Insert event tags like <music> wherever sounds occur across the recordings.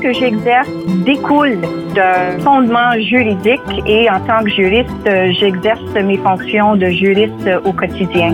Que j'exerce découle d'un fondement juridique et en tant que juriste, j'exerce mes fonctions de juriste au quotidien.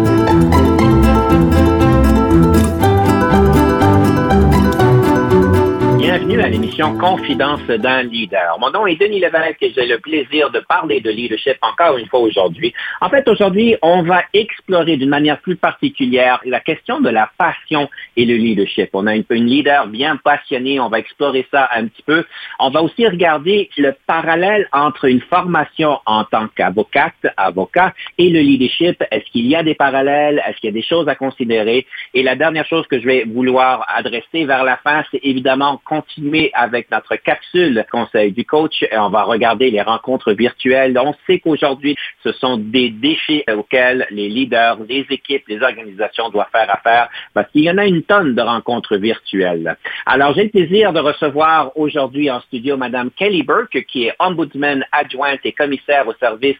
Bienvenue à l'émission Confidence d'un leader. Mon nom est Denis Lévesque et j'ai le plaisir de parler de leadership encore une fois aujourd'hui. En fait, aujourd'hui, on va explorer d'une manière plus particulière la question de la passion et le leadership. On a une, une leader bien passionnée, on va explorer ça un petit peu. On va aussi regarder le parallèle entre une formation en tant qu'avocate, avocat, et le leadership. Est-ce qu'il y a des parallèles? Est-ce qu'il y a des choses à considérer? Et la dernière chose que je vais vouloir adresser vers la fin, c'est évidemment continuer avec notre capsule conseil du coach. On va regarder les rencontres virtuelles. On sait qu'aujourd'hui, ce sont des défis auxquels les leaders, les équipes, les organisations doivent faire affaire parce qu'il y en a une tonne de rencontres virtuelles. Alors, j'ai le plaisir de recevoir aujourd'hui en studio Madame Kelly Burke, qui est ombudsman adjointe et commissaire au service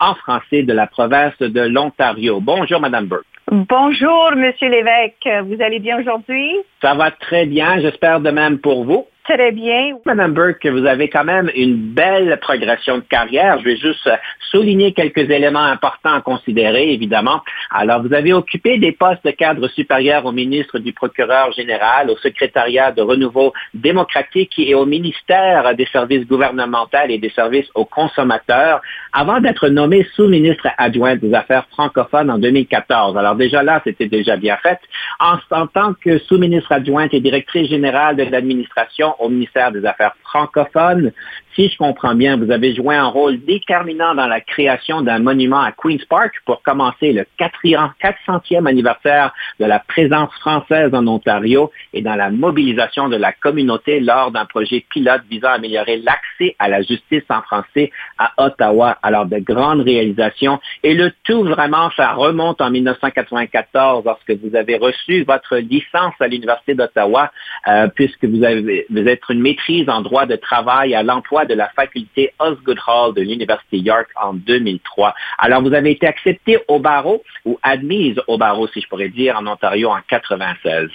en français de la province de l'Ontario. Bonjour, Madame Burke. Bonjour, Monsieur l'évêque. Vous allez bien aujourd'hui? Ça va très bien. J'espère de même pour vous. Très bien. Madame Burke, vous avez quand même une belle progression de carrière. Je vais juste souligner quelques éléments importants à considérer, évidemment. Alors, vous avez occupé des postes de cadre supérieur au ministre du procureur général, au secrétariat de renouveau démocratique et au ministère des services gouvernementaux et des services aux consommateurs, avant d'être nommé sous-ministre adjoint des Affaires francophones en 2014. Alors, déjà là, c'était déjà bien fait. En, en tant que sous-ministre adjointe et directrice générale de l'administration, au ministère des Affaires francophones. Si je comprends bien, vous avez joué un rôle déterminant dans la création d'un monument à Queen's Park pour commencer le 400e anniversaire de la présence française en Ontario et dans la mobilisation de la communauté lors d'un projet pilote visant à améliorer l'accès à la justice en français à Ottawa. Alors, de grandes réalisations. Et le tout, vraiment, ça remonte en 1994 lorsque vous avez reçu votre licence à l'Université d'Ottawa, euh, puisque vous avez, vous êtes une maîtrise en droit de travail à l'emploi de la faculté Osgood Hall de l'Université York en 2003. Alors, vous avez été accepté au barreau ou admise au barreau, si je pourrais dire, en Ontario en 96.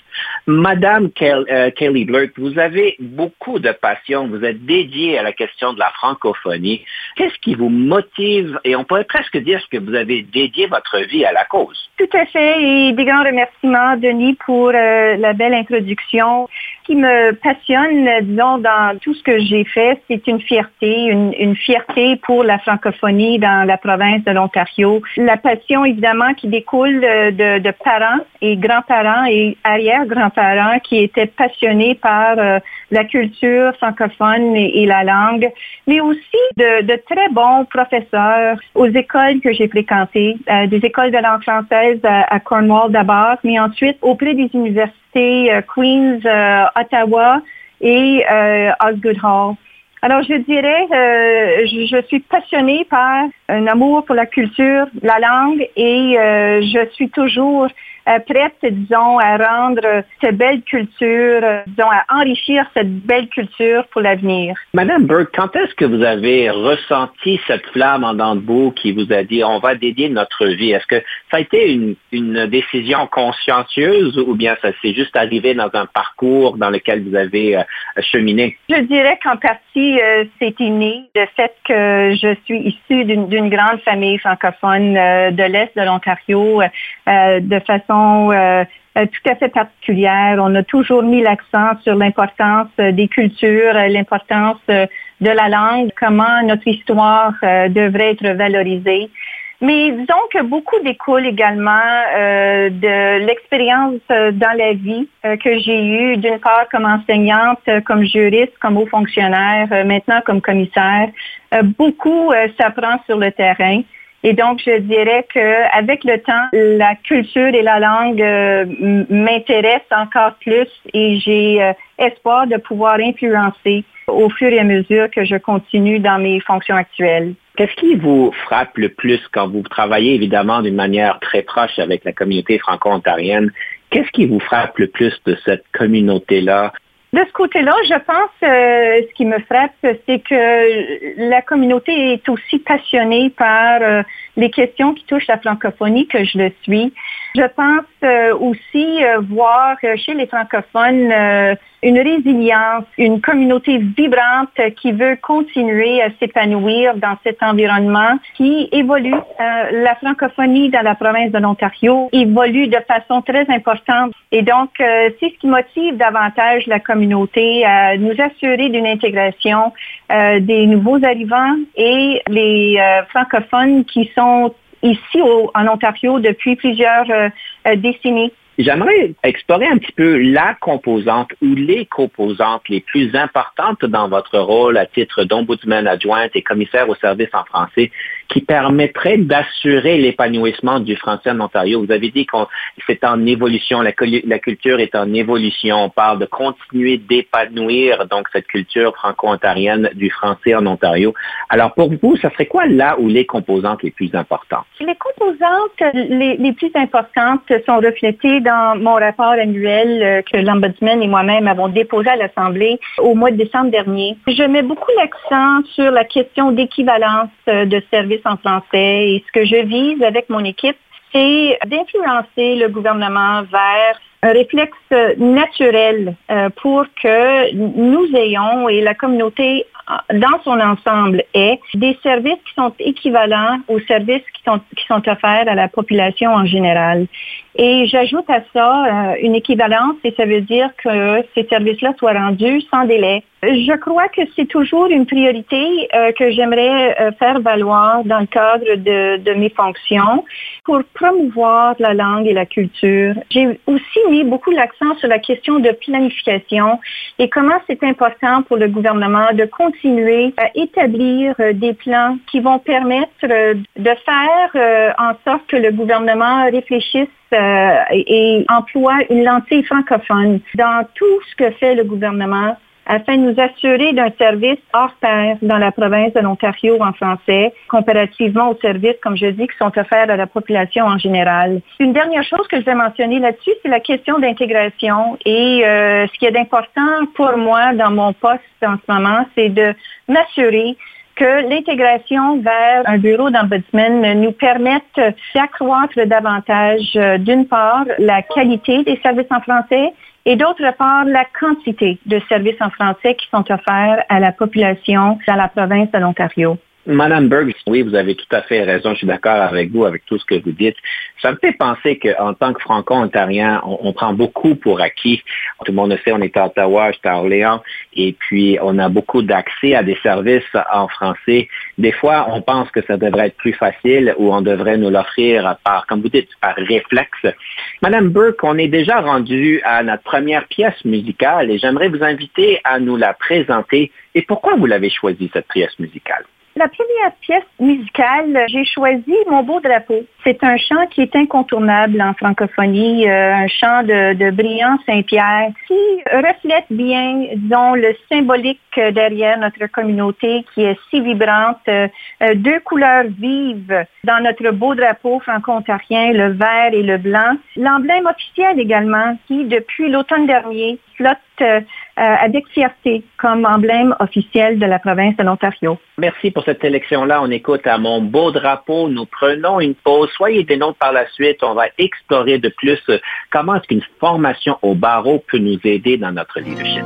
Madame euh, Kelly Blurt, vous avez beaucoup de passion. Vous êtes dédiée à la question de la francophonie. Qu'est-ce qui vous motive? Et on pourrait presque dire que vous avez dédié votre vie à la cause? Tout à fait et des grands remerciements, Denis, pour euh, la belle introduction. Qui me passionne, disons, dans tout ce que j'ai fait, c'est une fierté, une, fierté pour la francophonie dans la province de l'Ontario. La passion, évidemment, qui découle de, parents et grands-parents et arrière-grands-parents qui étaient passionnés par euh, la culture francophone et, la langue, mais aussi de, très bons professeurs aux écoles que j'ai fréquentées, euh, des écoles de langue française à, Cornwall d'abord, mais ensuite auprès des universités euh, Queens, Ottawa et Osgood Hall. Alors, je dirais, euh, je, suis passionnée par un amour pour la culture, la langue, et euh, je suis toujours prête, disons, à rendre cette belle culture, euh, disons, à enrichir cette belle culture pour l'avenir. Madame Burke, quand est-ce que vous avez ressenti cette flamme en dents de boue qui vous a dit on va dédier notre vie? Est-ce que ça a été une, une décision consciencieuse ou bien ça s'est juste arrivé dans un parcours dans lequel vous avez euh, cheminé? Je dirais qu'en partie, c'est inné. Le fait que je suis issue d'une grande famille francophone de l'Est de l'Ontario, de façon euh, euh, tout à fait particulière. On a toujours mis l'accent sur l'importance euh, des cultures, l'importance de la langue, comment notre histoire devrait être valorisée. Mais disons que beaucoup découle également de l'expérience dans la vie que j'ai eue, d'une part comme enseignante, comme juriste, comme haut fonctionnaire, maintenant comme commissaire. beaucoup s'apprend sur le terrain. Et donc, je dirais qu'avec le temps, la culture et la langue euh, m'intéressent encore plus et j'ai euh, espoir de pouvoir influencer au fur et à mesure que je continue dans mes fonctions actuelles. Qu'est-ce qui vous frappe le plus quand vous travaillez évidemment d'une manière très proche avec la communauté franco-ontarienne? Qu'est-ce qui vous frappe le plus de cette communauté-là? De ce côté-là, je pense, euh, ce qui me frappe, c'est que la communauté est aussi passionnée par euh, les questions qui touchent la francophonie que je le suis. Je pense euh, aussi voir chez les francophones une résilience, une communauté vibrante qui veut continuer à s'épanouir dans cet environnement qui évolue. La francophonie dans la province de l'Ontario évolue de façon très importante et donc c'est ce qui motive davantage la communauté à nous assurer d'une intégration euh, des nouveaux arrivants et les francophones qui sont ici en Ontario depuis plusieurs décennies. J'aimerais explorer un petit peu la composante ou les composantes les plus importantes dans votre rôle à titre d'ombudsman adjointe et commissaire au service en français qui permettraient d'assurer l'épanouissement du français en Ontario. Vous avez dit que c'est en évolution, la, culture est en évolution. On parle de continuer d'épanouir donc cette culture franco-ontarienne du français en Ontario. Alors pour vous, ça serait quoi là ou les composantes les plus importantes? Les composantes les, les plus importantes sont reflétées dans mon rapport annuel euh, que l'Ombudsman et moi-même avons déposé à l'Assemblée au mois de décembre dernier. Je mets beaucoup l'accent sur la question d'équivalence euh, de services en français et ce que je vise avec mon équipe, c'est d'influencer le gouvernement vers un réflexe naturel euh, pour que nous ayons et la communauté dans son ensemble ait des services qui sont équivalents aux services qui sont, qui sont offerts à la population en général. Et j'ajoute à ça euh, une équivalence et ça veut dire que ces services-là soient rendus sans délai. Je crois que c'est toujours une priorité euh, que j'aimerais euh, faire valoir dans le cadre de, mes fonctions pour promouvoir la langue et la culture. J'ai aussi mis beaucoup l'accent sur la question de planification et comment c'est important pour le gouvernement de continuer à établir des plans qui vont permettre de faire en sorte que le gouvernement réfléchisse euh, et, emploie une lentille francophone dans tout ce que fait le gouvernement afin de nous assurer d'un service hors pair dans la province de l'Ontario en français, comparativement aux services, comme je dis, qui sont offerts à la population en général. Une dernière chose que je vais mentionner là-dessus, c'est la question d'intégration. Et euh, ce qui est important pour moi dans mon poste en ce moment, c'est de m'assurer que l'intégration vers un bureau d'ombudsman nous permette d'accroître davantage, euh, d'une part, la qualité des services en français et d'autre part, la quantité de services en français qui sont offerts à la population dans la province de l'Ontario. Madame Berg, oui, vous avez tout à fait raison. Je suis d'accord avec vous, avec tout ce que vous dites. Ça me fait penser qu'en tant que franco-ontarien, on, prend beaucoup pour acquis. Tout le monde le sait, on est à Ottawa, je suis à Orléans, et puis on a beaucoup d'accès à des services en français. Des fois, on pense que ça devrait être plus facile ou on devrait nous l'offrir par, comme vous dites, par réflexe. Madame Burke, on est déjà rendu à notre première pièce musicale et j'aimerais vous inviter à nous la présenter. Et pourquoi vous l'avez choisie, cette pièce musicale? La première pièce musicale, j'ai choisi Mon beau drapeau. C'est un chant qui est incontournable en francophonie, euh, un chant de, de Saint-Pierre qui reflète bien, disons, le symbolique derrière notre communauté qui est si vibrante. Euh, euh, deux couleurs vives dans notre beau drapeau franco-ontarien, le vert et le blanc. L'emblème officiel également qui, depuis l'automne dernier, flotte avec fierté comme emblème officiel de la province de l'Ontario. Merci pour cette élection-là. On écoute à mon beau drapeau. Nous prenons une pause. Soyez des par la suite. On va explorer de plus comment est-ce qu'une formation au barreau peut nous aider dans notre leadership.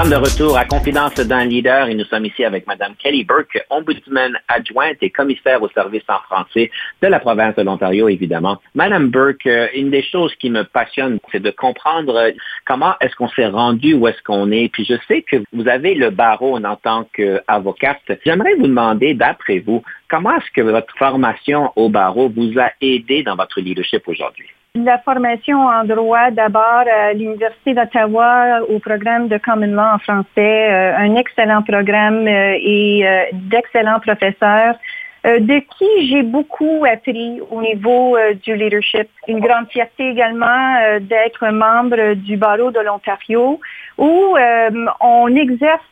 sommes de retour à Confidence d'un leader et nous sommes ici avec Mme Kelly Burke, ombudsman adjointe et commissaire au service en français de la province de l'Ontario, évidemment. Madame Burke, euh, une des choses qui me passionne, c'est de comprendre euh, comment est-ce qu'on s'est rendu, où est-ce qu'on est. Puis je sais que vous avez le barreau en tant qu'avocate. J'aimerais vous demander, d'après vous, comment est-ce que votre formation au barreau vous a aidé dans votre leadership aujourd'hui? La formation en droit d'abord à l'Université d'Ottawa au programme de Common Law en français, euh, un excellent programme euh, et euh, d'excellents professeurs de qui j'ai beaucoup appris au niveau du leadership. Une grande fierté également d'être membre du barreau de l'Ontario où on exerce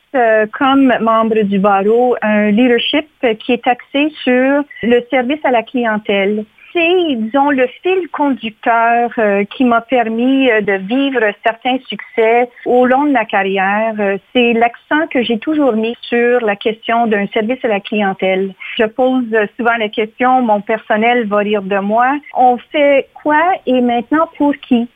comme membre du barreau un leadership qui est axé sur le service à la clientèle c'est, disons, le fil conducteur euh, qui m'a permis euh, de vivre certains succès au long de ma carrière. Euh, c'est l'accent que j'ai toujours mis sur la question d'un service à la clientèle. Je pose souvent la question, mon personnel va rire de moi. On fait quoi et maintenant pour qui?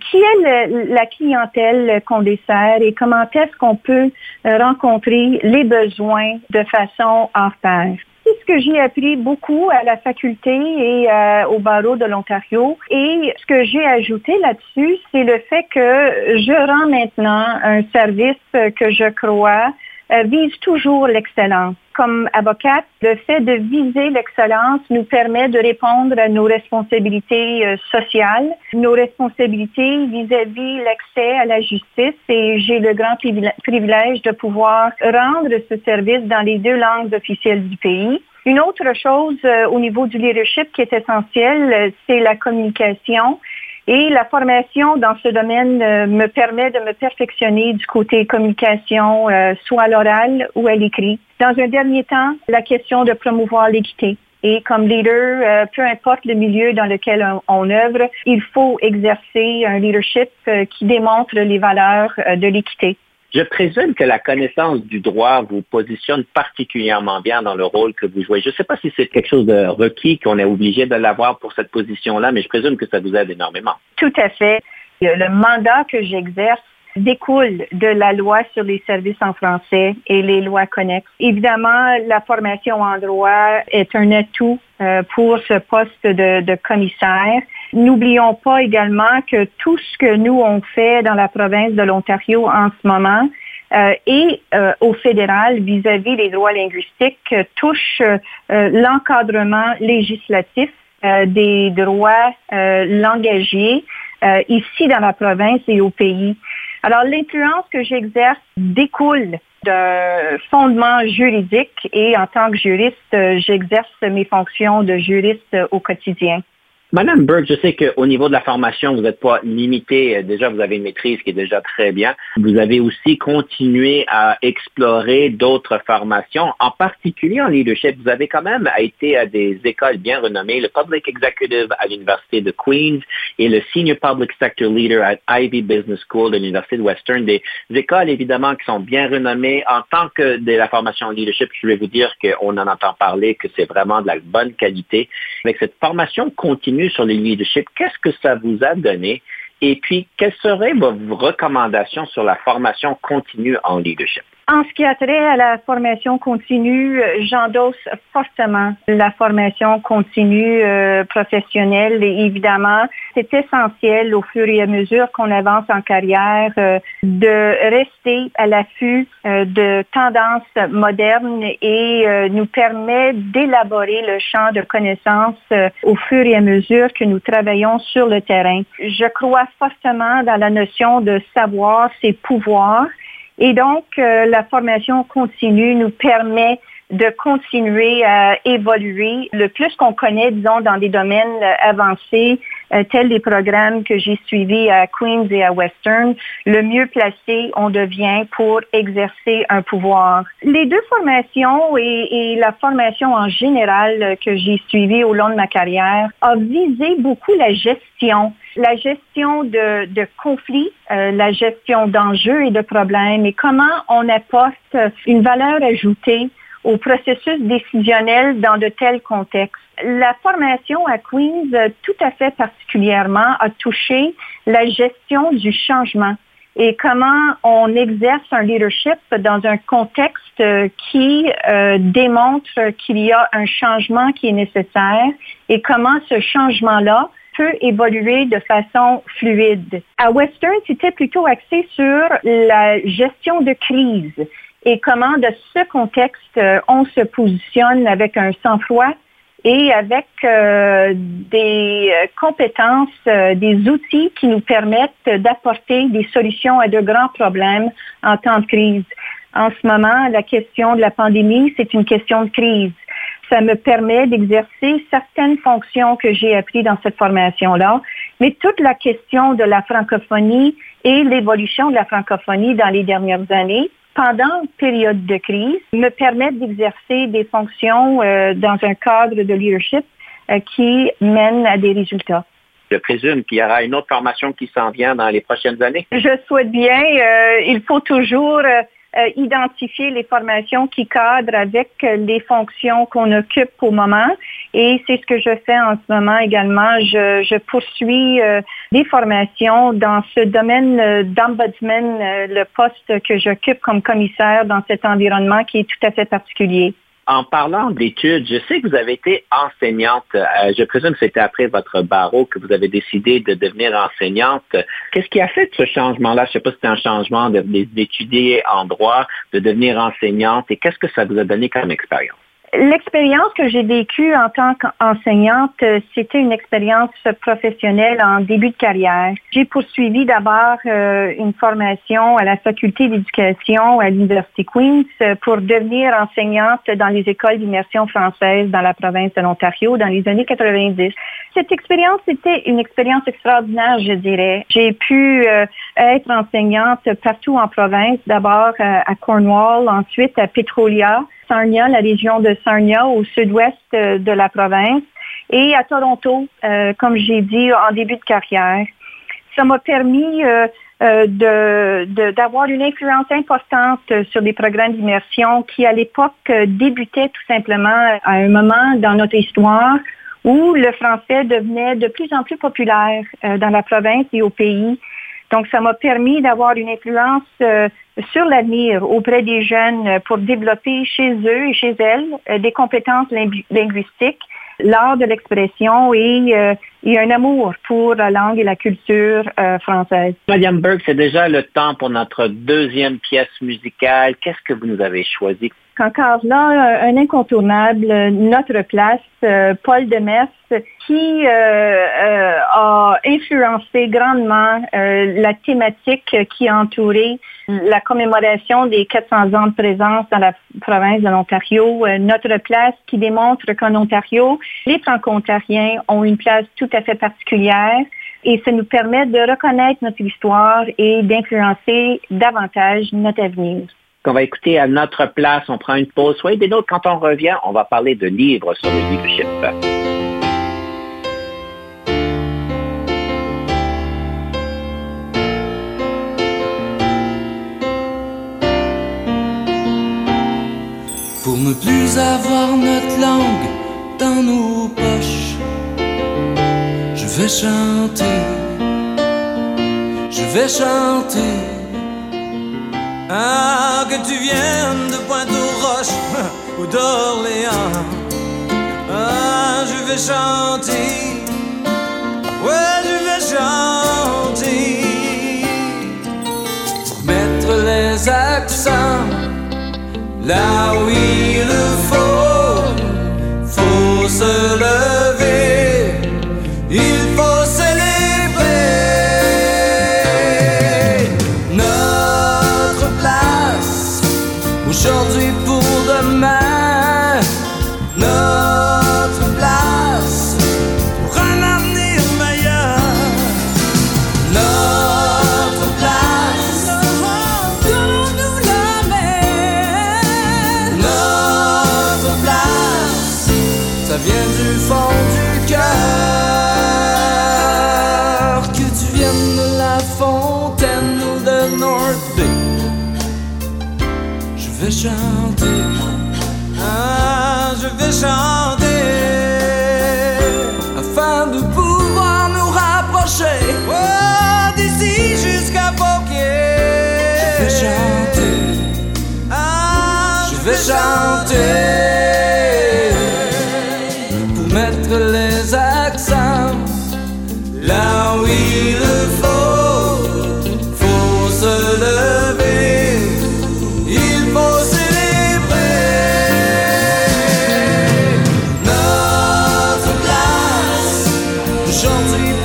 qui est la clientèle qu'on dessert et comment est-ce qu'on peut rencontrer les besoins de façon hors pair ce que j'ai appris beaucoup à la faculté et euh, au barreau de l'Ontario. Et ce que j'ai ajouté là-dessus, c'est le fait que je rends maintenant un service que je crois euh, vise toujours l'excellence. Comme avocate, le fait de viser l'excellence nous permet de répondre à nos responsabilités euh, sociales, nos responsabilités vis-à-vis l'accès à la justice et j'ai le grand privilège de pouvoir rendre ce service dans les deux langues officielles du pays. Une autre chose euh, au niveau du leadership qui est essentielle, c'est la communication. Et la formation dans ce domaine euh, me permet de me perfectionner du côté communication, euh, soit à l'oral ou à l'écrit. Dans un dernier temps, la question de promouvoir l'équité. Et comme leader, euh, peu importe le milieu dans lequel on, œuvre, il faut exercer un leadership qui démontre les valeurs de l'équité. Je présume que la connaissance du droit vous positionne particulièrement bien dans le rôle que vous jouez. Je ne sais pas si c'est quelque chose de requis, qu'on est obligé de l'avoir pour cette position-là, mais je présume que ça vous aide énormément. Tout à fait. Le mandat que j'exerce découle de la loi sur les services en français et les lois connexes. Évidemment, la formation en droit est un atout euh, pour ce poste de commissaire. N'oublions pas également que tout ce que nous on fait dans la province de l'Ontario en ce moment euh, et euh, au fédéral vis-à-vis des droits linguistiques euh, touche l'encadrement législatif des droits langagiers ici dans la province et au pays. Alors l'influence que j'exerce découle d'un fondement juridique et en tant que juriste, j'exerce mes fonctions de juriste au quotidien. Madame Burke, je sais qu'au niveau de la formation, vous n'êtes pas limité. Euh, déjà, vous avez une maîtrise qui est déjà très bien. Vous avez aussi continué à explorer d'autres formations, en particulier en leadership. Vous avez quand même été à des écoles bien renommées, le Public Executive à l'Université de Queens et le Senior Public Sector Leader à Ivy Business School de l'Université de Western. Des écoles, évidemment, qui sont bien renommées. En tant que de la formation en leadership, je vais vous dire qu'on en entend parler, que c'est vraiment de la bonne qualité. Avec cette formation continue, sur le leadership, qu'est-ce que ça vous a donné? Et puis, quelles seraient vos recommandations sur la formation continue en leadership? En ce qui a trait à la formation continue, j'endosse fortement la formation continue euh, professionnelle. Et évidemment, c'est essentiel au fur et à mesure qu'on avance en carrière euh, de rester à l'affût euh, de tendances modernes et nous permet d'élaborer le champ de connaissances au fur et à mesure que nous travaillons sur le terrain. Je crois fortement dans la notion de savoir, ses pouvoirs et donc, euh, la formation continue nous permet de continuer à évoluer. Le plus qu'on connaît, disons, dans des domaines avancés, euh, tels les programmes que j'ai suivis à Queens et à Western, le mieux placé on devient pour exercer un pouvoir. Les deux formations et, la formation en général que j'ai suivie au long de ma carrière a visé beaucoup la gestion la gestion de, conflits, euh, la gestion d'enjeux et de problèmes et comment on apporte une valeur ajoutée au processus décisionnel dans de tels contextes. La formation à Queens, tout à fait particulièrement, a touché la gestion du changement et comment on exerce un leadership dans un contexte qui euh, démontre qu'il y a un changement qui est nécessaire et comment ce changement-là peut évoluer de façon fluide. À Western, c'était plutôt axé sur la gestion de crise et comment, de ce contexte, euh, on se positionne avec un sang-froid et avec euh, des euh, compétences, des outils qui nous permettent d'apporter des solutions à de grands problèmes en temps de crise. En ce moment, la question de la pandémie, c'est une question de crise. Ça me permet d'exercer certaines fonctions que j'ai apprises dans cette formation-là, mais toute la question de la francophonie et l'évolution de la francophonie dans les dernières années, pendant une période de crise, me permettent d'exercer des fonctions euh, dans un cadre de leadership euh, qui mène à des résultats. Je présume qu'il y aura une autre formation qui s'en vient dans les prochaines années. Je souhaite bien. Euh, il faut toujours euh, identifier les formations qui cadrent avec les fonctions qu'on occupe au moment. Et c'est ce que je fais en ce moment également. Je, poursuis euh, des formations dans ce domaine euh, d'ombudsman, le poste que j'occupe comme commissaire dans cet environnement qui est tout à fait particulier. En parlant d'études, je sais que vous avez été enseignante. Euh, je présume que c'était après votre barreau que vous avez décidé de devenir enseignante. Qu'est-ce qui a fait ce changement-là? Je ne sais pas si c'était un changement d'étudier en droit, de devenir enseignante et qu'est-ce que ça vous a donné comme expérience? L'expérience que j'ai vécue en tant qu'enseignante, euh, c'était une expérience professionnelle en début de carrière. J'ai poursuivi d'abord euh, une formation à la faculté d'éducation à l'Université Queen's euh, pour devenir enseignante dans les écoles d'immersion française dans la province de l'Ontario dans les années 90. Cette expérience était une expérience extraordinaire, je dirais. J'ai pu être enseignante partout en province, d'abord à Cornwall, ensuite à Petrolia, Sarnia, la région de Sarnia, au sud-ouest euh, de la province, et à Toronto, euh, comme j'ai dit, en début de carrière. Ça m'a permis euh, d'avoir une influence importante sur des programmes d'immersion qui, à l'époque, débutaient tout simplement à un moment dans notre histoire où le français devenait de plus en plus populaire dans la province et au pays. Donc, ça m'a permis d'avoir une influence euh, sur l'avenir auprès des jeunes pour développer chez eux et chez elles euh, des compétences linguistiques, l'art de l'expression et, euh, et, un amour pour la langue et la culture française. Madame Burke, c'est déjà le temps pour notre deuxième pièce musicale. Qu'est-ce que vous nous avez choisi? Encore là, un incontournable, Notre place, Paul Demers, qui euh, euh, a influencé grandement euh, la thématique qui a entouré la commémoration des 400 ans de présence dans la province de l'Ontario. notre place qui démontre qu'en Ontario, les Franco-Ontariens ont une place tout à fait particulière et ça nous permet de reconnaître notre histoire et d'influencer davantage notre avenir On va écouter à notre place. On prend une pause. Soyez des nôtres. Quand on revient, on va parler de livres sur le leadership. pour ne plus avoir notre langue dans nos poches. Je vais chanter, je vais chanter. Ah, que tu viennes de Pointe-aux-Roches <laughs> ou d'Orléans. Ah, je vais chanter, ouais, je vais chanter. Mettre les accents là où il aujourd'hui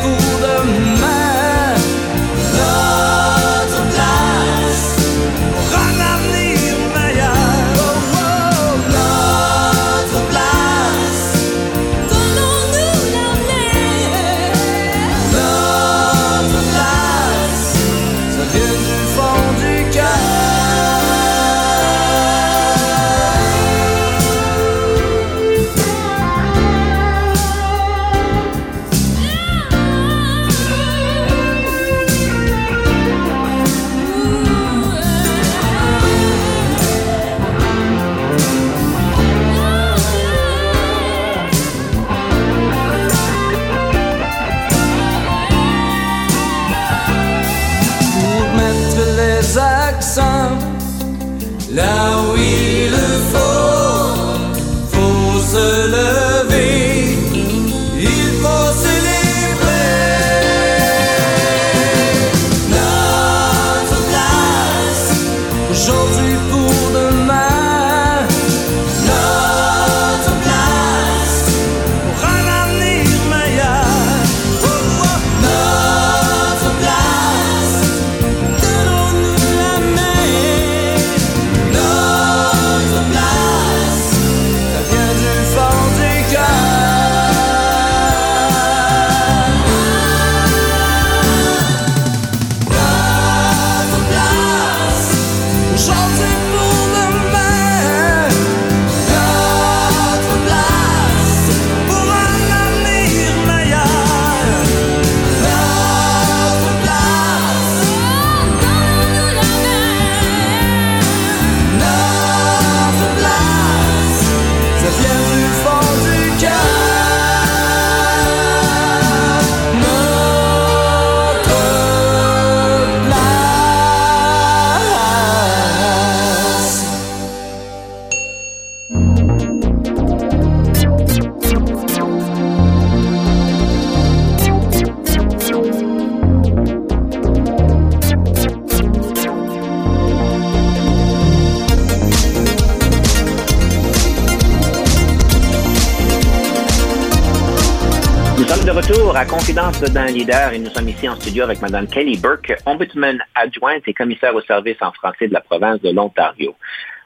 leader et nous sommes ici en studio avec Mme Kelly Burke, ombudsman adjointe et commissaire au service en français de la province de l'Ontario.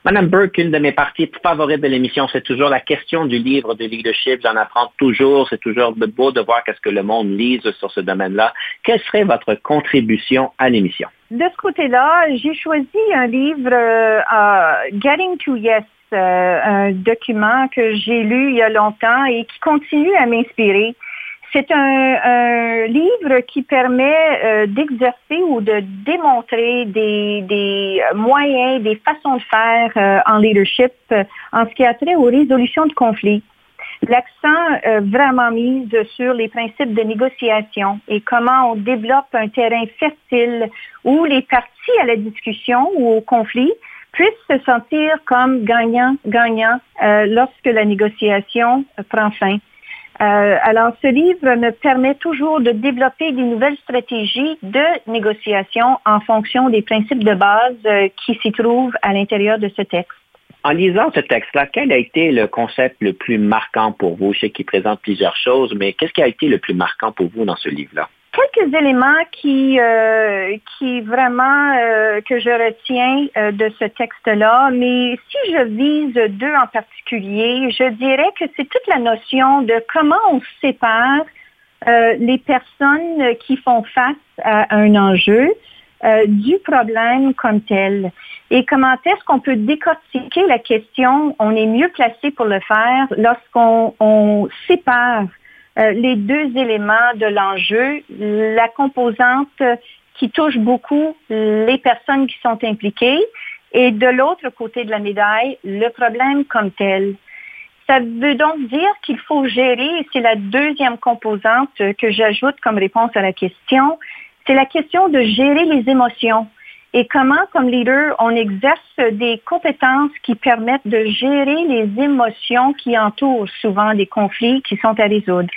Madame Burke, une de mes parties favorites de l'émission, c'est toujours la question du livre de leadership. J'en apprends toujours. C'est toujours beau de voir qu'est-ce que le monde lise sur ce domaine-là. Quelle serait votre contribution à l'émission? De ce côté-là, j'ai choisi un livre, euh, Getting to Yes, euh, un document que j'ai lu il y a longtemps et qui continue à m'inspirer. C'est un, un livre qui permet euh, d'exercer ou de démontrer des, des moyens, des façons de faire euh, en leadership euh, en ce qui a trait aux résolutions de conflits. L'accent vraiment mis sur les principes de négociation et comment on développe un terrain fertile où les parties à la discussion ou au conflit puissent se sentir comme gagnant-gagnant euh, lorsque la négociation prend fin. Euh, alors, ce livre me permet toujours de développer des nouvelles stratégies de négociation en fonction des principes de base euh, qui s'y trouvent à l'intérieur de ce texte. En lisant ce texte-là, quel a été le concept le plus marquant pour vous? Je sais qu'il présente plusieurs choses, mais qu'est-ce qui a été le plus marquant pour vous dans ce livre-là? Quelques éléments qui, euh, qui vraiment euh, que je retiens euh, de ce texte-là, mais si je vise deux en particulier, je dirais que c'est toute la notion de comment on sépare les personnes qui font face à un enjeu euh, du problème comme tel. Et comment est-ce qu'on peut décortiquer la question? On est mieux placé pour le faire lorsqu'on sépare euh, les deux éléments de l'enjeu, la composante qui touche beaucoup les personnes qui sont impliquées et de l'autre côté de la médaille, le problème comme tel. Ça veut donc dire qu'il faut gérer, et c'est la deuxième composante que j'ajoute comme réponse à la question, c'est la question de gérer les émotions et comment, comme leader, on exerce des compétences qui permettent de gérer les émotions qui entourent souvent des conflits qui sont à résoudre.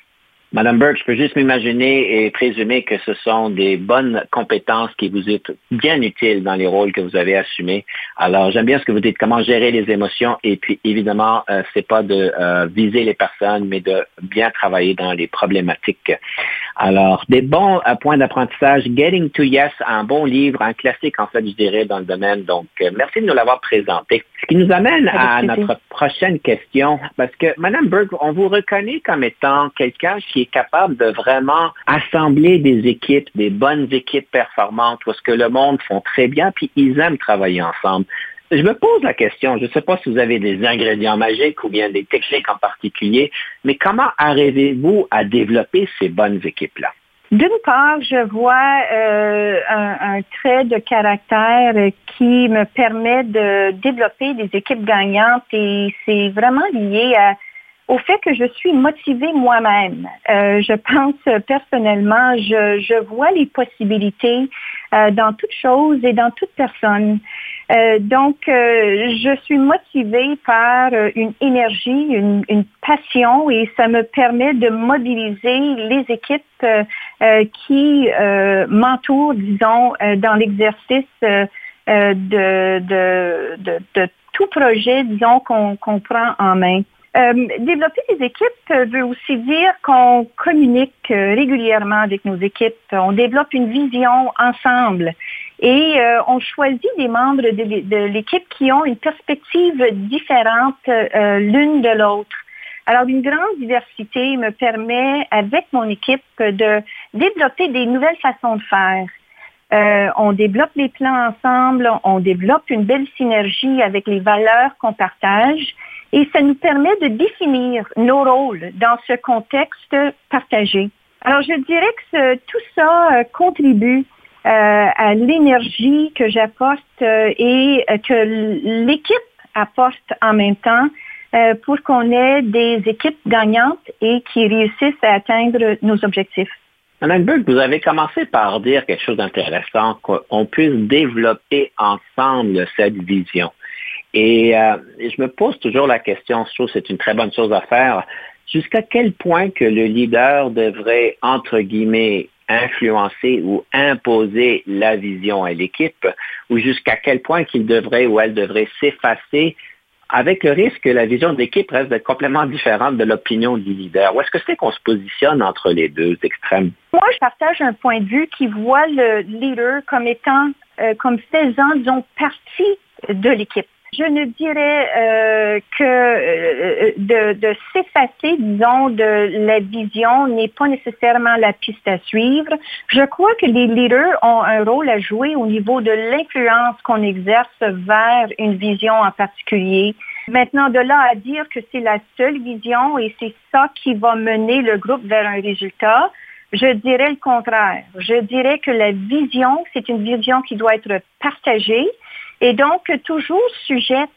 Madame Burke, je peux juste m'imaginer et présumer que ce sont des bonnes compétences qui vous sont bien utiles dans les rôles que vous avez assumés. Alors, j'aime bien ce que vous dites, comment gérer les émotions et puis évidemment, euh, c'est pas de euh, viser les personnes, mais de bien travailler dans les problématiques. Alors, des bons euh, points d'apprentissage, Getting to Yes, un bon livre, un classique en fait, je dirais, dans le domaine. Donc, merci de nous l'avoir présenté. Ce qui nous amène à notre prochaine question, parce que Madame Burke, on vous reconnaît comme étant quelqu'un qui capable de vraiment assembler des équipes, des bonnes équipes performantes, parce que le monde font très bien, puis ils aiment travailler ensemble. Je me pose la question, je ne sais pas si vous avez des ingrédients magiques ou bien des techniques en particulier, mais comment arrivez-vous à développer ces bonnes équipes-là? D'une part, je vois euh, un, trait de caractère qui me permet de développer des équipes gagnantes et c'est vraiment lié à au fait que je suis motivée moi-même. Euh, je pense personnellement, je, vois les possibilités euh, dans toute chose et dans toute personne. Euh, donc, je suis motivée par une énergie, une, passion et ça me permet de mobiliser les équipes qui m'entourent, disons, dans l'exercice de, tout projet, disons, qu'on prend en main. Euh, développer des équipes veut aussi dire qu'on communique euh, régulièrement avec nos équipes, on développe une vision ensemble et euh, on choisit des membres de, l'équipe qui ont une perspective différente l'une de l'autre. Alors, une grande diversité me permet, avec mon équipe, de développer des nouvelles façons de faire. on développe les plans ensemble, on développe une belle synergie avec les valeurs qu'on partage et ça nous permet de définir nos rôles dans ce contexte partagé. Alors, je dirais que tout ça euh, contribue euh, à l'énergie que j'apporte euh, et que l'équipe apporte en même temps pour qu'on ait des équipes gagnantes et qui réussissent à atteindre nos objectifs. Madame Burke, vous avez commencé par dire quelque chose d'intéressant, qu'on puisse développer ensemble cette vision. Euh, et, je me pose toujours la question, je trouve que c'est une très bonne chose à faire, jusqu'à quel point que le leader devrait, entre guillemets, influencer ou imposer la vision à l'équipe, ou jusqu'à quel point qu'il devrait ou elle devrait s'effacer avec le risque que la vision de l'équipe reste complètement différente de l'opinion du leader? Où est-ce que c'est qu'on se positionne entre les deux extrêmes? Moi, je partage un point de vue qui voit le leader comme étant, euh, comme faisant, disons, partie de l'équipe. Je ne dirais euh, que euh, de, de s'effacer, disons, de la vision n'est pas nécessairement la piste à suivre. Je crois que les leaders ont un rôle à jouer au niveau de l'influence qu'on exerce vers une vision en particulier. Maintenant, de là à dire que c'est la seule vision et c'est ça qui va mener le groupe vers un résultat, je dirais le contraire. Je dirais que la vision, c'est une vision qui doit être partagée et donc toujours sujette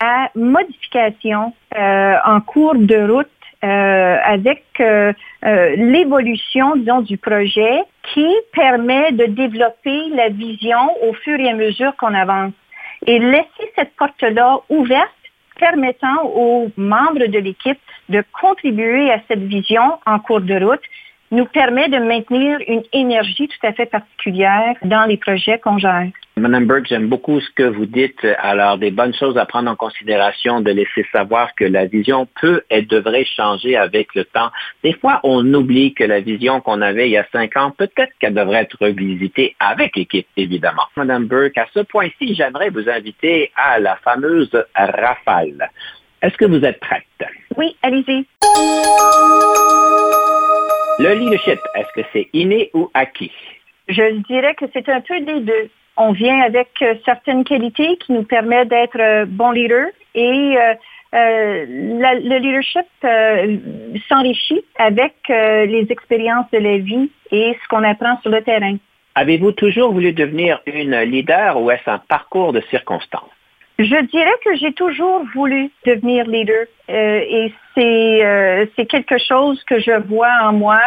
à modification euh, en cours de route euh, avec euh, l'évolution, disons, du projet qui permet de développer la vision au fur et à mesure qu'on avance. Et laisser cette porte-là ouverte permettant aux membres de l'équipe de contribuer à cette vision en cours de route nous permet de maintenir une énergie tout à fait particulière dans les projets qu'on gère. Madame Burke, j'aime beaucoup ce que vous dites. Alors, des bonnes choses à prendre en considération, de laisser savoir que la vision peut et devrait changer avec le temps. Des fois, on oublie que la vision qu'on avait il y a cinq ans, peut-être qu'elle devrait être revisitée avec l'équipe, évidemment. Madame Burke, à ce point-ci, j'aimerais vous inviter à la fameuse rafale. Est-ce que vous êtes prête? Oui, allez-y. Le leadership, est-ce que c'est inné ou acquis? Je dirais que c'est un peu des deux. On vient avec euh, certaines qualités qui nous permettent d'être euh, bons leaders et le leadership s'enrichit avec les expériences de la vie et ce qu'on apprend sur le terrain. Avez-vous toujours voulu devenir une leader ou est-ce un parcours de circonstances? Je dirais que j'ai toujours voulu devenir leader euh, et c'est euh, c'est quelque chose que je vois en moi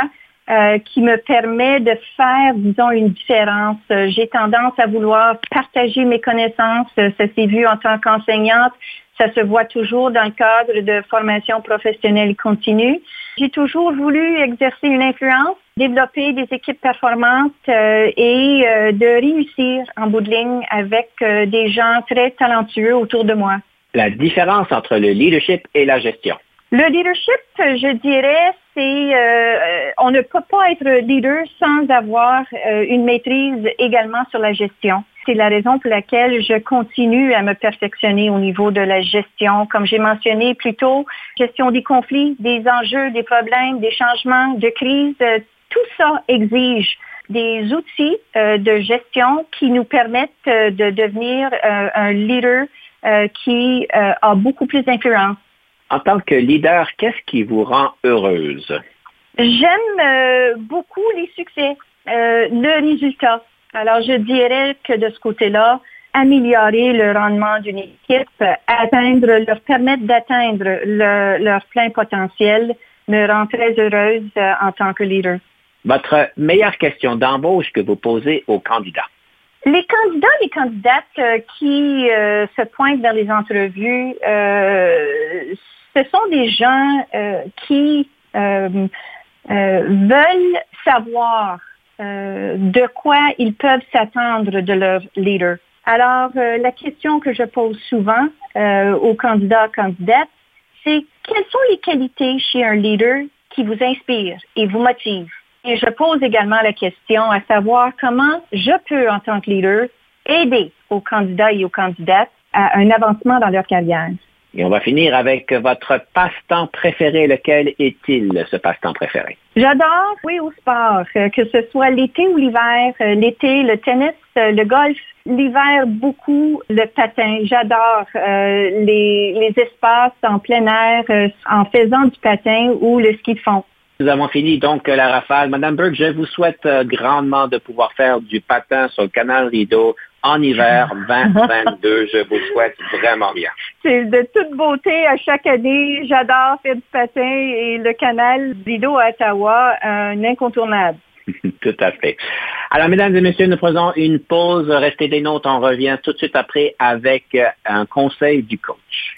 euh, qui me permet de faire, disons, une différence. J'ai tendance à vouloir partager mes connaissances. Ça s'est vu en tant qu'enseignante. Ça se voit toujours dans le cadre de formation professionnelle continue. J'ai toujours voulu exercer une influence, développer des équipes performantes euh, et euh, de réussir en bout de ligne avec euh, des gens très talentueux autour de moi. La différence entre le leadership et la gestion? Le leadership, je dirais, c'est on ne peut pas être leader sans avoir une maîtrise également sur la gestion. C'est la raison pour laquelle je continue à me perfectionner au niveau de la gestion. Comme j'ai mentionné plus tôt, gestion des conflits, des enjeux, des problèmes, des changements, de crise, euh, tout ça exige des outils euh, de gestion qui nous permettent euh, de devenir un leader qui a beaucoup plus d'influence. En tant que leader, qu'est-ce qui vous rend heureuse? J'aime beaucoup les succès, le résultat. Alors, je dirais que de ce côté-là, améliorer le rendement d'une équipe, atteindre, leur permettre d'atteindre leur plein potentiel me rend très heureuse euh, en tant que leader. Votre meilleure question d'embauche que vous posez aux candidats? Les candidats, les candidates euh, qui euh, se pointent vers les entrevues, ce sont des gens qui veulent savoir euh, de quoi ils peuvent s'attendre de leur leader. Alors, euh, la question que je pose souvent euh, aux candidats, candidates, c'est quelles sont les qualités chez un leader qui vous inspirent et vous motivent? Et je pose également la question à savoir comment je peux, en tant que leader, aider aux candidats et aux candidates à un avancement dans leur carrière. Et on va finir avec votre passe-temps préféré. Lequel est-il, ce passe-temps préféré? J'adore jouer au sport, euh, que ce soit l'été ou l'hiver. Euh, l'été, le tennis, euh, le golf. L'hiver, beaucoup le patin. J'adore les, les espaces en plein air en faisant du patin ou le ski de fond. Nous avons fini donc la rafale. Madame Burke, je vous souhaite grandement de pouvoir faire du patin sur le canal Rideau en hiver <laughs> 2022. Je vous souhaite vraiment bien. C'est de toute beauté à chaque année. J'adore faire du patin et le canal Rideau à Ottawa, un incontournable. <laughs> tout à fait. Alors, mesdames et messieurs, nous faisons une pause. Restez des notes. On revient tout de suite après avec un conseil du coach.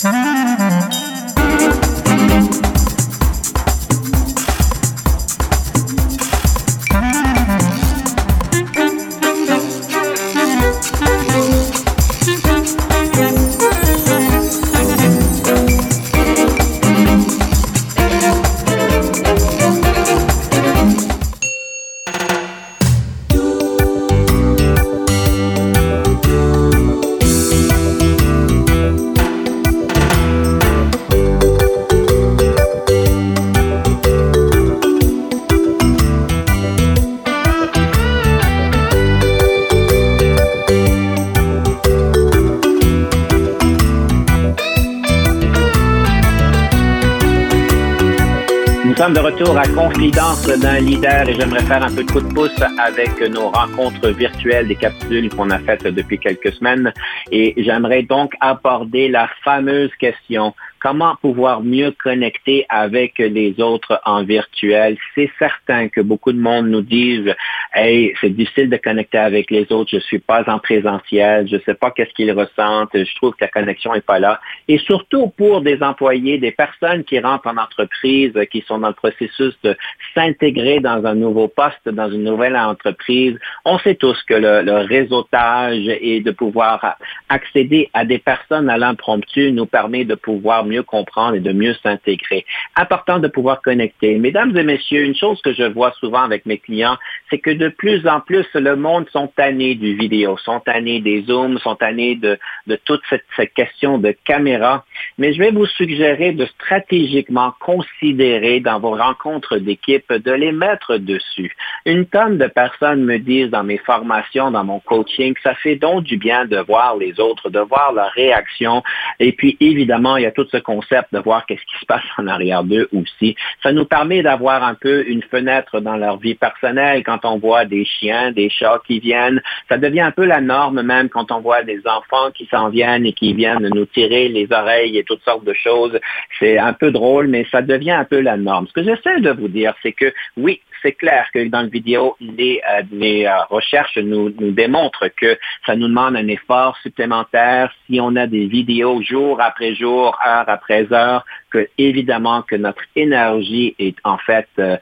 Retour à Confidence d'un leader et j'aimerais faire un peu de coup de pouce avec nos rencontres virtuelles des capsules qu'on a faites depuis quelques semaines et j'aimerais donc aborder la fameuse question comment pouvoir mieux connecter avec les autres en virtuel? C'est certain que beaucoup de monde nous disent, hey, c'est difficile de connecter avec les autres, je suis pas en présentiel, je sais pas qu'est-ce qu'ils ressentent, je trouve que la connexion est pas là. Et surtout pour des employés, des personnes qui rentrent en entreprise, qui sont dans le processus de s'intégrer dans un nouveau poste, dans une nouvelle entreprise, on sait tous que le, le réseautage et de pouvoir accéder à des personnes à l'impromptu nous permet de pouvoir mieux comprendre et de mieux s'intégrer. Important de pouvoir connecter. Mesdames et messieurs, une chose que je vois souvent avec mes clients, c'est que de plus en plus, le monde sont tannés du vidéo, sont tannés des zooms, sont tannés de, de toute cette, cette question de caméra. Mais je vais vous suggérer de stratégiquement considérer dans vos rencontres d'équipe de les mettre dessus. Une tonne de personnes me disent dans mes formations, dans mon coaching, que ça fait donc du bien de voir les de voir leur réaction. Et puis, évidemment, il y a tout ce concept de voir qu'est-ce qui se passe en arrière d'eux aussi. Ça nous permet d'avoir un peu une fenêtre dans leur vie personnelle quand on voit des chiens, des chats qui viennent. Ça devient un peu la norme même quand on voit des enfants qui s'en viennent et qui viennent nous tirer les oreilles et toutes sortes de choses. C'est un peu drôle, mais ça devient un peu la norme. Ce que j'essaie de vous dire, c'est que oui, c'est clair que dans le vidéo, les, euh, les euh, recherches nous, nous démontrent que ça nous demande un effort supplémentaire. Si on a des vidéos jour après jour, heure après heure, que évidemment que notre énergie est en fait euh,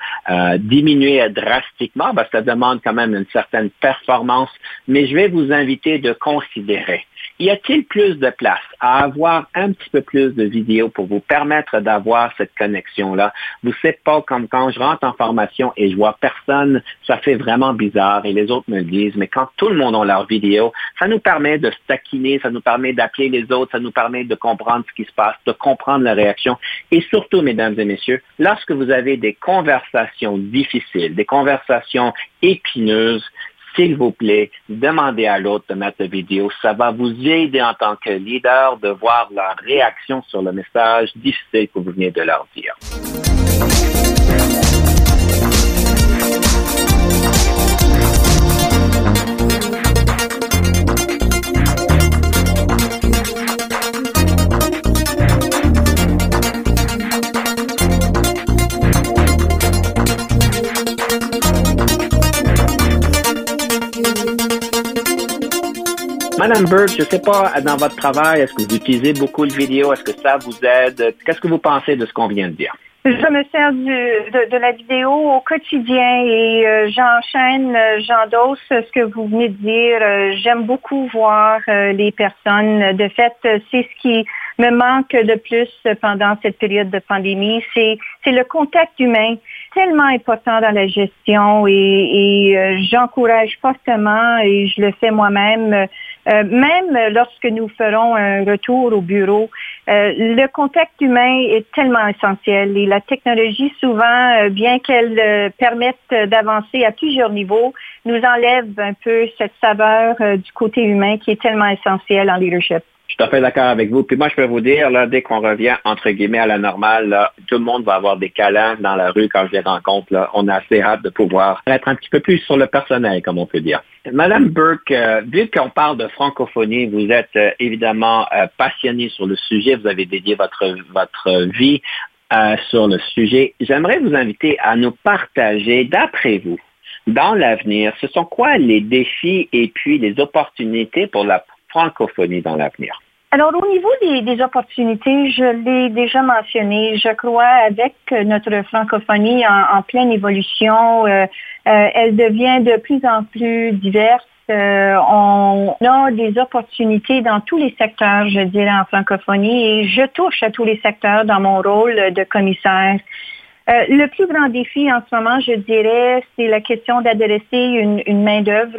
diminuée drastiquement, ben, ça demande quand même une certaine performance, mais je vais vous inviter de considérer y a-t-il plus de place à avoir un petit peu plus de vidéos pour vous permettre d'avoir cette connexion-là? Vous savez pas comme quand je rentre en formation et je vois personne, ça fait vraiment bizarre et les autres me disent, mais quand tout le monde a leur vidéo, ça nous permet de se taquiner, ça nous permet d'appeler les autres, ça nous permet de comprendre ce qui se passe, de comprendre la réaction et surtout, mesdames et messieurs, lorsque vous avez des conversations difficiles, des conversations épineuses, s'il vous plaît, demandez à l'autre de mettre la vidéo. Ça va vous aider en tant que leader de voir leur réaction sur le message difficile que vous venez de leur dire. Madame Burke, je ne sais pas, dans votre travail, est-ce que vous utilisez beaucoup de vidéos? Est-ce que ça vous aide? Qu'est-ce que vous pensez de ce qu'on vient de dire? Je me sers de, la vidéo au quotidien et euh, j'enchaîne, euh, j'endosse ce que vous venez de dire. Euh, j'aime beaucoup voir les personnes. De fait, c'est ce qui me manque de plus pendant cette période de pandémie, c'est le contact humain tellement important dans la gestion et, euh, j'encourage fortement et je le fais moi-même, euh, même lorsque nous ferons un retour au bureau, euh, le contact humain est tellement essentiel et la technologie souvent, bien qu'elle permette d'avancer à plusieurs niveaux, nous enlève un peu cette saveur du côté humain qui est tellement essentiel en leadership. Je suis tout à fait d'accord avec vous. Puis moi, je peux vous dire, là, dès qu'on revient, entre guillemets, à la normale, là, tout le monde va avoir des câlins dans la rue quand je les rencontre. Là. On a assez hâte de pouvoir être un petit peu plus sur le personnel, comme on peut dire. Madame Burke, euh, vu qu'on parle de francophonie, vous êtes euh, évidemment euh, passionnée sur le sujet. Vous avez dédié votre, votre vie sur le sujet. J'aimerais vous inviter à nous partager, d'après vous, dans l'avenir, ce sont quoi les défis et puis les opportunités pour la francophonie dans l'avenir? Alors, au niveau des, opportunités, je l'ai déjà mentionné, je crois avec notre francophonie en, pleine évolution, euh, euh, elle devient de plus en plus diverse. Euh, on a des opportunités dans tous les secteurs, je dirais, en francophonie, et je touche à tous les secteurs dans mon rôle de commissaire. le plus grand défi en ce moment, je dirais, c'est la question d'adresser une, main-d'œuvre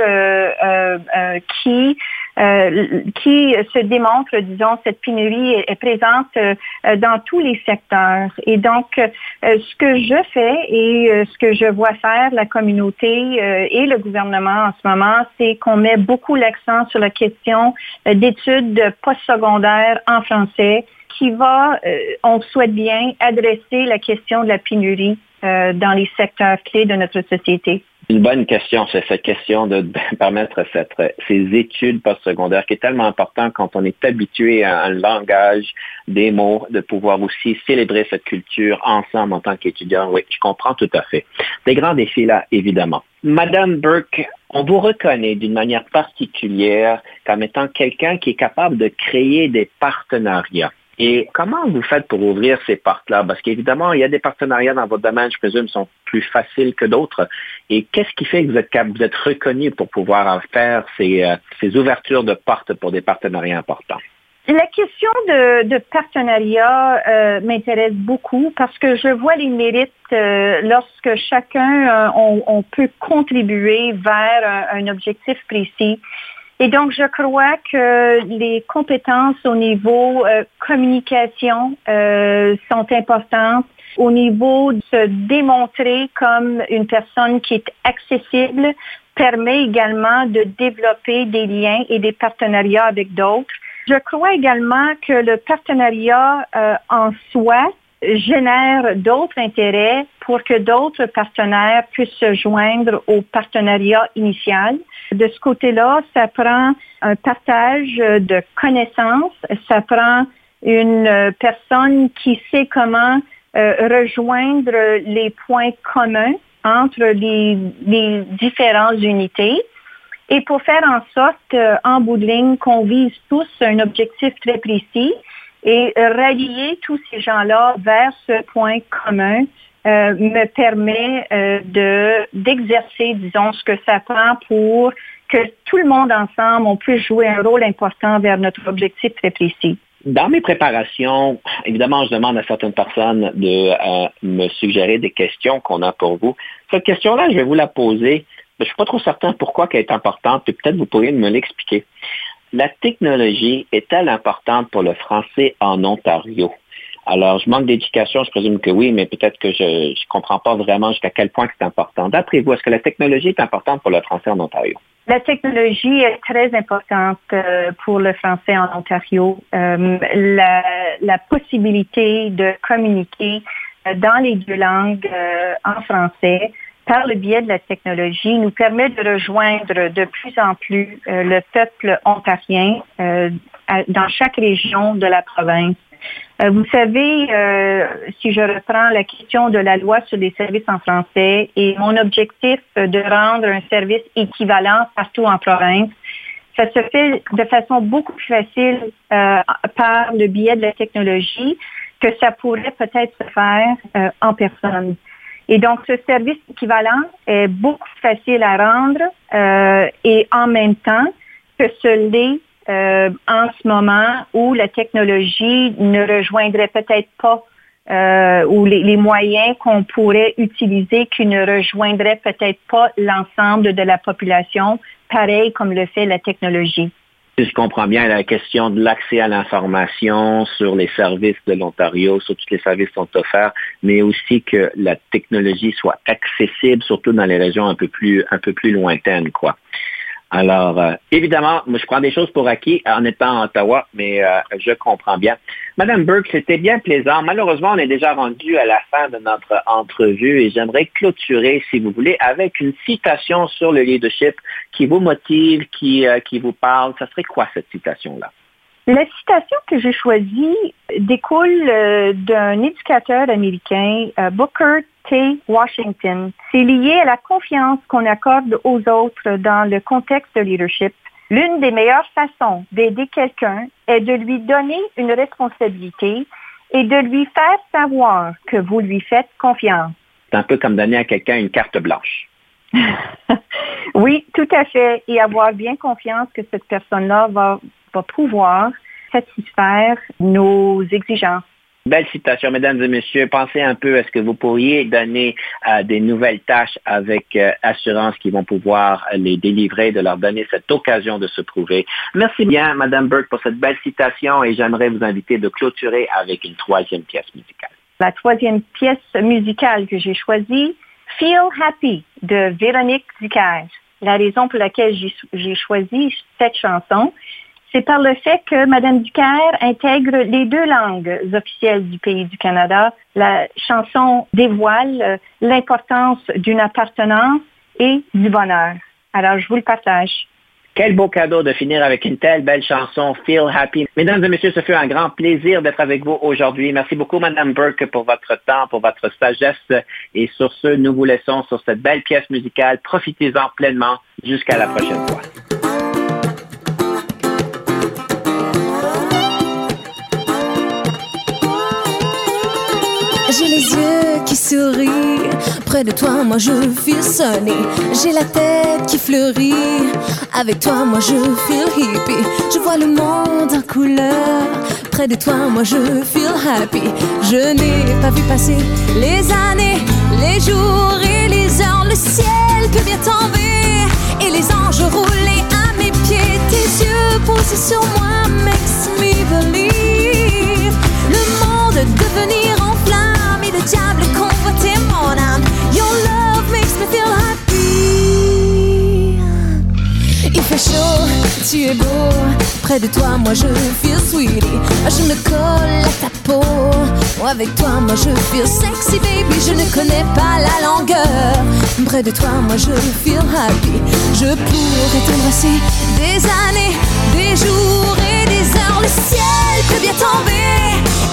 qui euh, qui se démontre, disons, cette pénurie est, présente euh, dans tous les secteurs. Et donc, euh, ce que je fais et ce que je vois faire la communauté et le gouvernement en ce moment, c'est qu'on met beaucoup l'accent sur la question d'études postsecondaires en français qui va, on souhaite bien, adresser la question de la pénurie dans les secteurs clés de notre société. Une bonne question, c'est cette question de <laughs> permettre ces études postsecondaires qui est tellement important quand on est habitué à un langage, des mots, de pouvoir aussi célébrer cette culture ensemble en tant qu'étudiant. Oui, je comprends tout à fait. Des grands défis là, évidemment. Madame Burke, on vous reconnaît d'une manière particulière comme étant quelqu'un qui est capable de créer des partenariats. Et comment vous faites pour ouvrir ces portes-là? Parce qu'évidemment, il y a des partenariats dans votre domaine, je présume, sont plus faciles que d'autres. Et qu'est-ce qui fait que vous êtes, vous êtes reconnu pour pouvoir faire ces, euh, ces ouvertures de portes pour des partenariats importants? La question de, partenariat euh, m'intéresse beaucoup parce que je vois les mérites euh, lorsque chacun, on, peut contribuer vers un, objectif précis. Et donc, je crois que les compétences au niveau communication sont importantes, au niveau de se démontrer comme une personne qui est accessible, permet également de développer des liens et des partenariats avec d'autres. Je crois également que le partenariat euh, en soi génère d'autres intérêts pour que d'autres partenaires puissent se joindre au partenariat initial. De ce côté-là, ça prend un partage de connaissances, ça prend une personne qui sait comment euh, rejoindre les points communs entre les, différentes unités et pour faire en sorte, euh, en bout de ligne, qu'on vise tous un objectif très précis et rallier tous ces gens-là vers ce point commun euh, me permet euh, de d'exercer, disons, ce que ça prend pour que tout le monde ensemble, on puisse jouer un rôle important vers notre objectif très précis. Dans mes préparations, évidemment, je demande à certaines personnes de euh, me suggérer des questions qu'on a pour vous. Cette question-là, je vais vous la poser. Je ne suis pas trop certain pourquoi elle est importante, et peut-être vous pourriez me l'expliquer. La technologie est-elle importante pour le français en Ontario? Alors, je manque d'éducation, je présume que oui, mais peut-être que je ne comprends pas vraiment jusqu'à quel point c'est important. D'après vous, est-ce que la technologie est importante pour le français en Ontario? La technologie est très importante euh, pour le français en Ontario. Euh, la, possibilité de communiquer euh, dans les deux langues en français par le biais de la technologie nous permet de rejoindre de plus en plus le peuple ontarien dans chaque région de la province. Euh, vous savez, euh, si je reprends la question de la loi sur les services en français et mon objectif de rendre un service équivalent partout en province, ça se fait de façon beaucoup plus facile euh, par le biais de la technologie que ça pourrait peut-être se faire en personne. Et donc, ce service équivalent est beaucoup plus facile à rendre et en même temps que ce l'est euh, en ce moment où la technologie ne rejoindrait peut-être pas euh, ou les, moyens qu'on pourrait utiliser qui ne rejoindraient peut-être pas l'ensemble de la population, pareil comme le fait la technologie. Je comprends bien la question de l'accès à l'information sur les services de l'Ontario, sur tous les services qui sont offerts, mais aussi que la technologie soit accessible, surtout dans les régions un peu plus, un peu plus lointaines, quoi. Alors, euh, évidemment, moi, je prends des choses pour acquis en étant à Ottawa, mais euh, je comprends bien. Madame Burke, c'était bien plaisant. Malheureusement, on est déjà rendu à la fin de notre entrevue et j'aimerais clôturer, si vous voulez, avec une citation sur le leadership qui vous motive, qui, euh, qui vous parle. Ça serait quoi cette citation-là? La citation que j'ai choisie découle d'un éducateur américain, Booker T. Washington. C'est lié à la confiance qu'on accorde aux autres dans le contexte de leadership. L'une des meilleures façons d'aider quelqu'un est de lui donner une responsabilité et de lui faire savoir que vous lui faites confiance. C'est un peu comme donner à quelqu'un une carte blanche. <laughs> oui, tout à fait. Et avoir bien confiance que cette personne-là va, va pouvoir satisfaire nos exigences. Belle citation, mesdames et messieurs. Pensez un peu à ce que vous pourriez donner à des nouvelles tâches avec euh, assurance qui vont pouvoir les délivrer, de leur donner cette occasion de se prouver. Merci bien, Madame Burke, pour cette belle citation et j'aimerais vous inviter de clôturer avec une troisième pièce musicale. La troisième pièce musicale que j'ai choisie, Feel Happy de Véronique Ducaire. La raison pour laquelle j'ai choisi cette chanson, c'est par le fait que Mme Ducaire intègre les deux langues officielles du pays du Canada. La chanson dévoile euh, l'importance d'une appartenance et du bonheur. Alors, je vous le partage. Quel beau cadeau de finir avec une telle belle chanson, Feel Happy. Mesdames et messieurs, ce fut un grand plaisir d'être avec vous aujourd'hui. Merci beaucoup, Madame Burke, pour votre temps, pour votre sagesse. Et sur ce, nous vous laissons sur cette belle pièce musicale. Profitez-en pleinement. Jusqu'à la prochaine fois. Qui. Près de toi, moi je feel sunny. J'ai la tête qui fleurit. Avec toi, moi je feel hippie. Je vois le monde en couleur. Près de toi, moi je feel happy. Je n'ai pas vu passer les années, les jours et les heures. Le ciel peut bien tomber et les anges rouler à mes pieds. Tes yeux posés sur moi makes me believe. Le monde devenir le diable mon âme. Your love makes me feel happy. Il fait chaud, tu es beau. Près de toi, moi je feel sweetie. Je me colle à ta peau. Avec toi, moi je feel sexy, baby. Je ne connais pas la longueur. Près de toi, moi je feel happy. Je pourrais t'embrasser des années, des jours et des heures. Le ciel peut bien tomber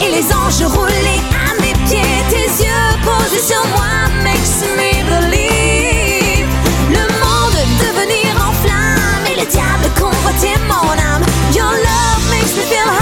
et les anges rouler à mes pieds. Tes yeux posés sur moi makes me believe. Le monde devenir en flamme et le diable convoiter mon âme. Your love makes me feel happy.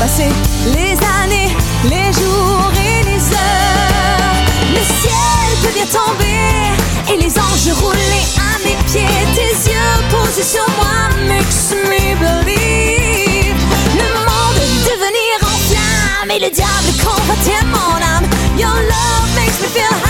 Passer les années, les jours et les heures. Le ciel peut bien tomber et les anges rouler à mes pieds. Tes yeux posés sur moi makes me believe. Le monde devenir en flamme et le diable convoiter mon âme. Your love makes me feel happy.